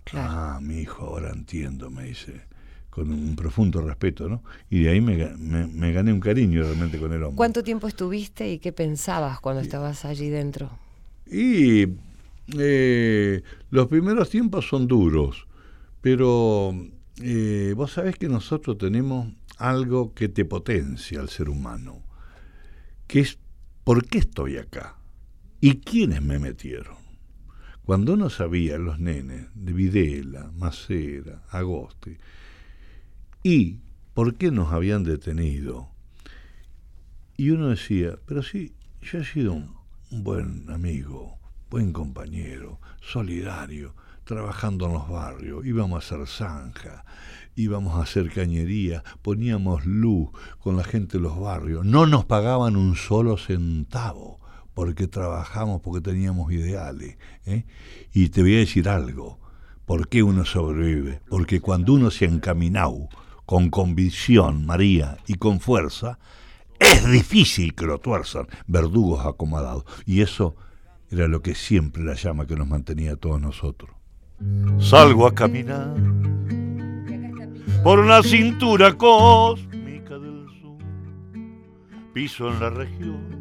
Claro. Ah, mi hijo, ahora entiendo, me dice, con un profundo respeto, ¿no? Y de ahí me, ga- me- me gané un cariño realmente con el hombre. ¿Cuánto tiempo estuviste y qué pensabas cuando estabas allí dentro? Y eh, los primeros tiempos son duros, pero eh, vos sabés que nosotros tenemos algo que te potencia al ser humano, que es ¿por qué estoy acá? ¿Y quiénes me metieron? Cuando uno sabía los nenes de Videla, Macera, Agosti, y por qué nos habían detenido, y uno decía, pero sí, yo he sido un, un buen amigo, buen compañero, solidario, trabajando en los barrios, íbamos a hacer zanja, íbamos a hacer cañería, poníamos luz con la gente de los barrios, no nos pagaban un solo centavo porque trabajamos, porque teníamos ideales. ¿eh? Y te voy a decir algo, ¿por qué uno sobrevive? Porque cuando uno se ha encaminado con convicción, María, y con fuerza, es difícil que lo tuerzan verdugos acomodados. Y eso era lo que siempre la llama que nos mantenía a todos nosotros. Salgo a caminar por una cintura cósmica del sur. Piso en la región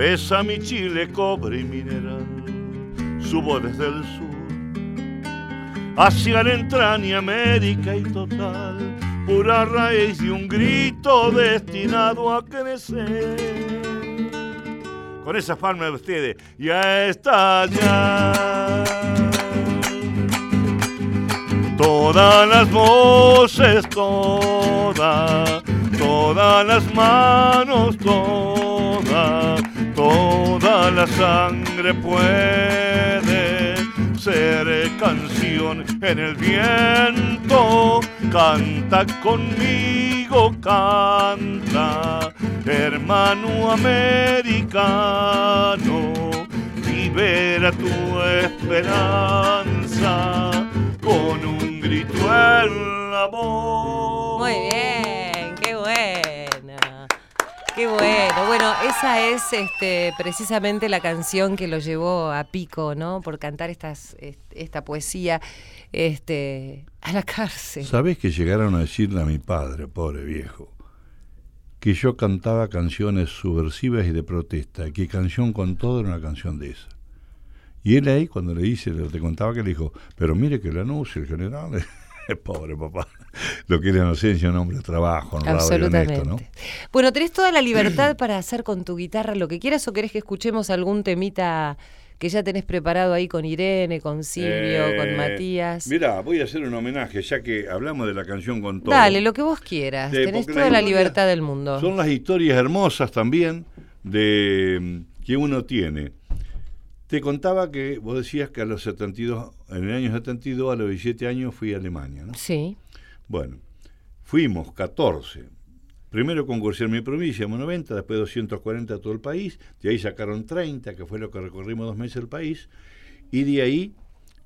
besa mi Chile, cobre y mineral. Subo desde el sur, hacia la entraña América y total, pura raíz y un grito destinado a crecer. Con esas palmas de ustedes, ya está ya todas las voces, todas, todas las manos, toda, toda la sangre puede ser canción en el viento. Canta conmigo, canta, hermano americano, libera tu esperanza con un grito en la voz. Muy bien, qué buena. Qué bueno. Bueno, esa es este, precisamente la canción que lo llevó a pico, ¿no? Por cantar estas, est- esta poesía este, a la cárcel. ¿Sabés que llegaron a decirle a mi padre, pobre viejo, que yo cantaba canciones subversivas y de protesta, que canción con todo era una canción de esa? Y él ahí, cuando le hice, le te contaba que le dijo, pero mire que le anuncio el general, pobre papá, lo que era inocencia, un hombre de trabajo, honrado y Absolutamente. honesto, ¿no? Bueno, tenés toda la libertad para hacer con tu guitarra lo que quieras o querés que escuchemos algún temita que ya tenés preparado ahí con Irene, con Silvio, con Eh, Matías. Mira, voy a hacer un homenaje, ya que hablamos de la canción con todo. Dale, lo que vos quieras. Tenés toda la libertad del mundo. Son las historias hermosas también de mm, que uno tiene. Te contaba que vos decías que a los 72, en el año 72, a los 17 años fui a Alemania, ¿no? Sí. Bueno, fuimos 14. Primero concursé en mi provincia, en 90, después 240 a todo el país, de ahí sacaron 30, que fue lo que recorrimos dos meses el país, y de ahí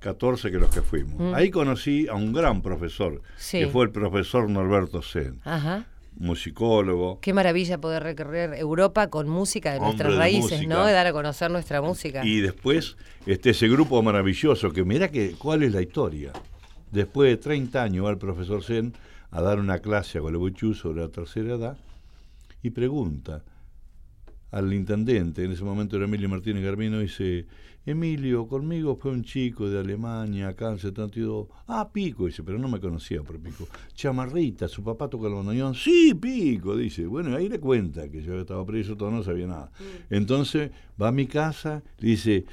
14 que los que fuimos. Mm. Ahí conocí a un gran profesor, Sí. que fue el profesor Norberto Sen Ajá. musicólogo. Qué maravilla poder recorrer Europa con música de nuestras de raíces, música. ¿no? De dar a conocer nuestra música. Y después, este, ese grupo maravilloso, que mira que, cuál es la historia. Después de 30 años va el profesor Zen a dar una clase a Gualebuchú sobre la tercera edad y pregunta al intendente, en ese momento era Emilio Martínez Garbino, dice, Emilio, conmigo fue un chico de Alemania, acá en 72. Ah, Pico, dice, pero no me conocía por Pico. Chamarrita, su papá toca el bandoneón. Sí, Pico, dice. Bueno, ahí le cuenta que yo estaba preso, todo no sabía nada. Entonces va a mi casa, le dice,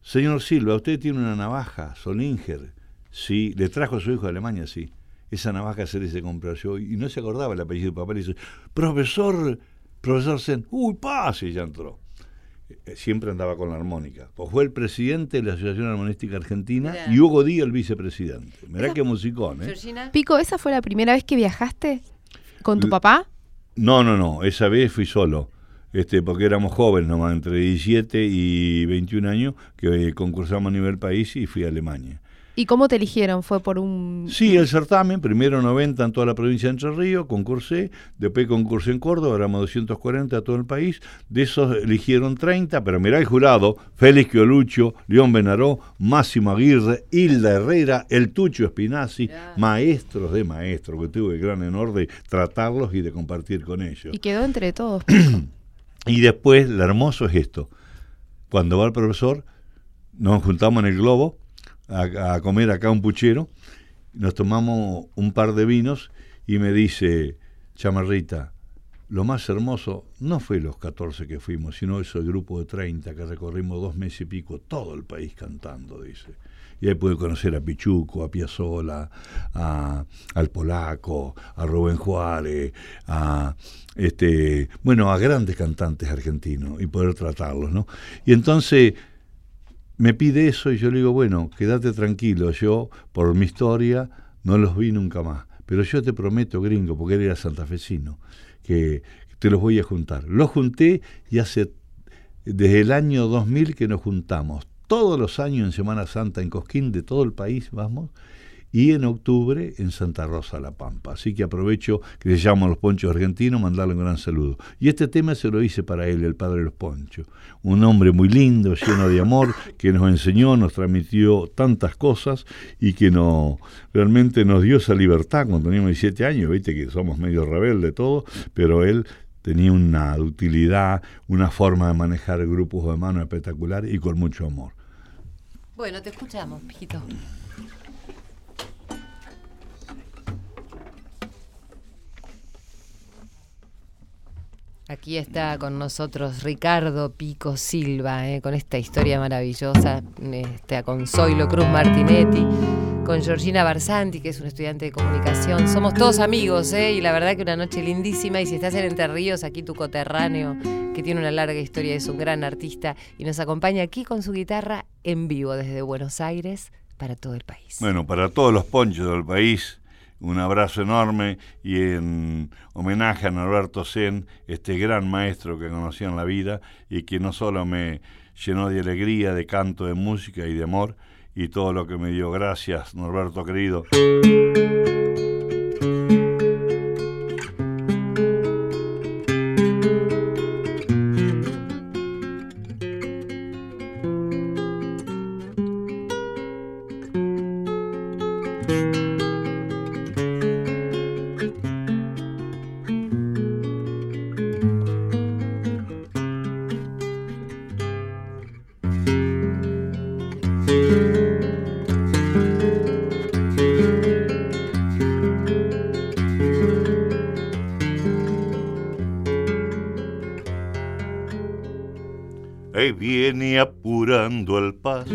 señor Silva, ¿usted tiene una navaja, Solinger? Sí, le trajo a su hijo de Alemania, sí. Esa navaja se le hice comprar yo y no se acordaba el apellido de papá. Le dice, profesor, profesor Zen, uy, pase, y ya entró. Eh, Siempre andaba con la armónica. Pues fue el presidente de la Asociación Armonística Argentina Mirá. y Hugo Díaz el vicepresidente. Mirá Esa- qué musicón, ¿eh? Georgina, Pico, ¿esa fue la primera vez que viajaste con tu L- papá? No, no, no, esa vez fui solo. Este, porque éramos jóvenes nomás, entre 17 y 21 años, que eh, concursamos a nivel país y fui a Alemania. ¿Y cómo te eligieron? ¿Fue por un...? Sí, el certamen, primero 90 en toda la provincia de Entre Ríos, concursé, después concursé en Córdoba, éramos 240 a todo el país, de esos eligieron 30, pero mirá el jurado, Félix Chiolucho, León Benaró, Máximo Aguirre, Hilda Herrera, el Tucho Espinazzi, maestros de maestros, que tuve el gran honor de tratarlos y de compartir con ellos. Y quedó entre todos. Y después, lo hermoso es esto. Cuando va el profesor, nos juntamos en el globo a, comer acá un puchero, nos tomamos un par de vinos y me dice, Chamarrita, lo más hermoso no fue los 14 que fuimos, sino ese grupo de 30 que recorrimos dos meses y pico todo el país cantando, dice. Y ahí pude conocer a Pichuco, a Piazzola, a, al Polaco, a Rubén Juárez, a este, bueno, a grandes cantantes argentinos y poder tratarlos, ¿no? Y entonces me pide eso y yo le digo, bueno, quédate tranquilo, yo por mi historia no los vi nunca más, pero yo te prometo, gringo, porque él era santafesino, que te los voy a juntar. Los junté y hace desde el año 2000 que nos juntamos, todos los años en Semana Santa en Cosquín de todo el país, vamos, y en octubre en Santa Rosa La Pampa. Así que aprovecho que se llaman los ponchos argentinos, mandarle un gran saludo. Y este tema se lo hice para él, el padre de los ponchos. Un hombre muy lindo, lleno de amor, que nos enseñó, nos transmitió tantas cosas y que no, realmente nos dio esa libertad cuando teníamos 17 años, viste que somos medio rebelde todo, pero él tenía una utilidad, una forma de manejar grupos de mano espectacular y con mucho amor. bueno, te escuchamos, pijito. Aquí está con nosotros Ricardo Pico Silva, eh, con esta historia maravillosa, este, con Zoilo Cruz Martinetti, con Georgina Barsanti, que es una estudiante de comunicación. Somos todos amigos, eh, y la verdad que una noche lindísima. Y si estás en Entre Ríos, aquí tu coterráneo, que tiene una larga historia, es un gran artista y nos acompaña aquí con su guitarra en vivo desde Buenos Aires para todo el país. Bueno, para todos los ponchos del país, un abrazo enorme y en homenaje a Norberto Zen, este gran maestro que conocí en la vida y que no solo me llenó de alegría, de canto, de música y de amor y todo lo que me dio. Gracias, Norberto querido. Viene apurando el paso,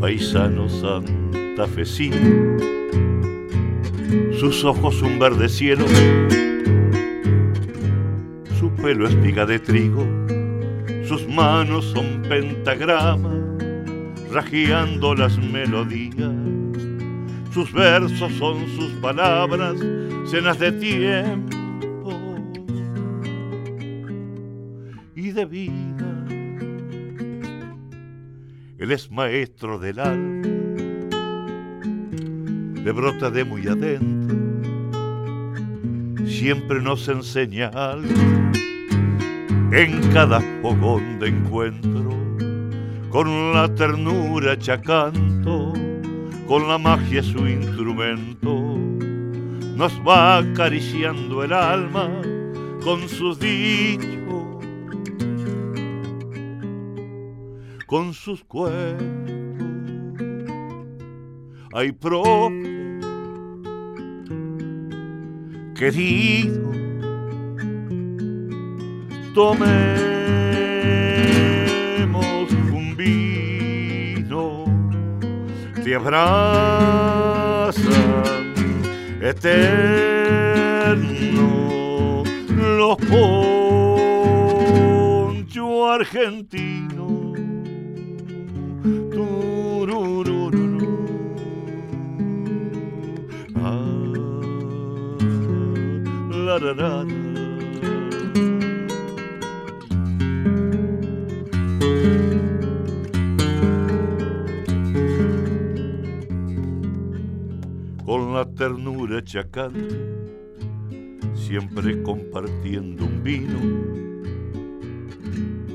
paisano santafesino, sus ojos un verde cielo, su pelo espiga de trigo, sus manos son pentagrama, rajeando las melodías, sus versos son sus palabras, cenas de tiempo de vida. Él es maestro del alma, le brota de muy adentro. Siempre nos enseña en cada fogón de encuentro, con la ternura chacanto, con la magia su instrumento, nos va acariciando el alma con sus dichos, con sus cuentos. Hay profe querido, tomemos un vino, te abrazan eterno los ponchos argentinos. Con la ternura chacante, siempre compartiendo un vino.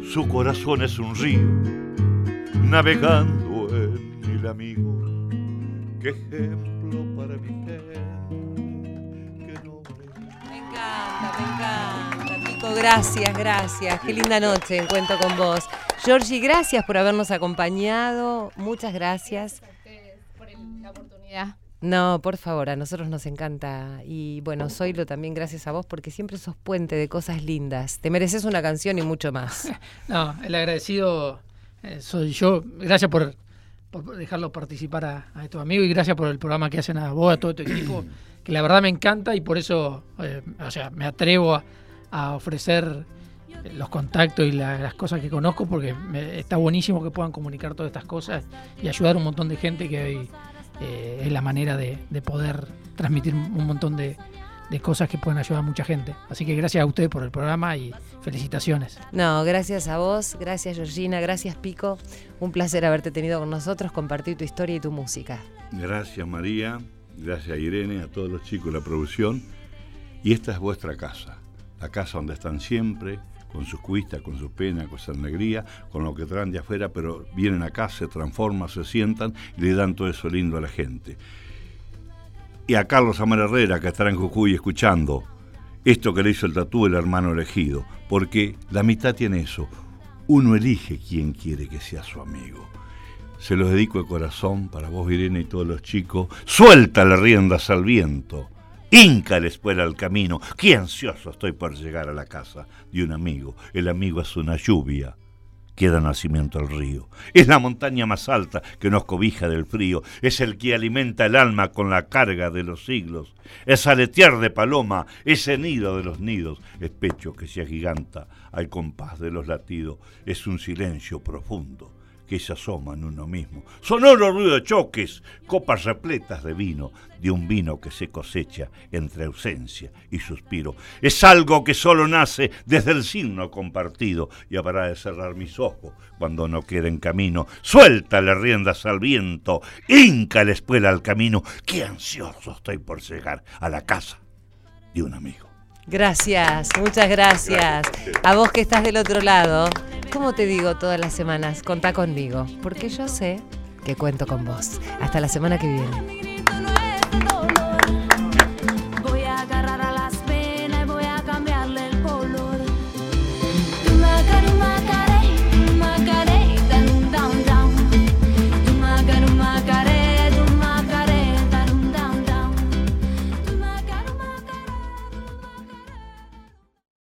Su corazón es un río, navegando amigo. Qué ejemplo para mi gente, qué noble. Me encanta, me encanta. Pico, gracias, gracias. Qué linda noche encuentro con vos. Georgie, gracias por habernos acompañado. Muchas gracias. por la oportunidad. No, por favor, a nosotros nos encanta. Y bueno, Zoilo también gracias a vos porque siempre sos puente de cosas lindas. Te mereces una canción y mucho más. No, el agradecido eh, soy yo. Gracias por, por dejarlo participar a, a estos amigos y gracias por el programa que hacen a vos, a todo tu equipo, que la verdad me encanta y por eso, eh, o sea, me atrevo a, a ofrecer los contactos y la- las cosas que conozco porque me- está buenísimo que puedan comunicar todas estas cosas y ayudar a un montón de gente que hoy eh, es la manera de, de poder transmitir un montón de, de cosas que pueden ayudar a mucha gente. Así que gracias a ustedes por el programa y felicitaciones. No, gracias a vos, gracias Georgina, gracias Pico. Un placer haberte tenido con nosotros, compartir tu historia y tu música. Gracias María, gracias Irene, a todos los chicos de la producción. Y esta es vuestra casa, la casa donde están siempre, con sus cuistas, con sus penas, con su alegría, con lo que traen de afuera, pero vienen acá, se transforman, se sientan y le dan todo eso lindo a la gente. Y a Carlos Amar Herrera, que estará en Jujuy escuchando esto que le hizo el tatú el hermano elegido, porque la mitad tiene eso. Uno elige quién quiere que sea su amigo. Se los dedico de corazón para vos, Irene, y todos los chicos. Suelta las riendas al viento. Íncales fuera al camino. Qué ansioso estoy por llegar a la casa de un amigo. El amigo es una lluvia que da nacimiento al río. Es la montaña más alta que nos cobija del frío. Es el que alimenta el alma con la carga de los siglos. Es aletear de paloma, ese nido de los nidos. Es pecho que se agiganta al compás de los latidos. Es un silencio profundo que se asoma en uno mismo. Sonoro ruido de choques, copas repletas de vino, de un vino que se cosecha entre ausencia y suspiro. Es algo que solo nace desde el signo compartido y habrá de cerrar mis ojos cuando no queden camino. Suéltale riendas al viento, hinca la espuela al camino. Qué ansioso estoy por llegar a la casa de un amigo. Gracias, muchas gracias. A vos que estás del otro lado, como te digo todas las semanas, contá conmigo, porque yo sé que cuento con vos. Hasta la semana que viene.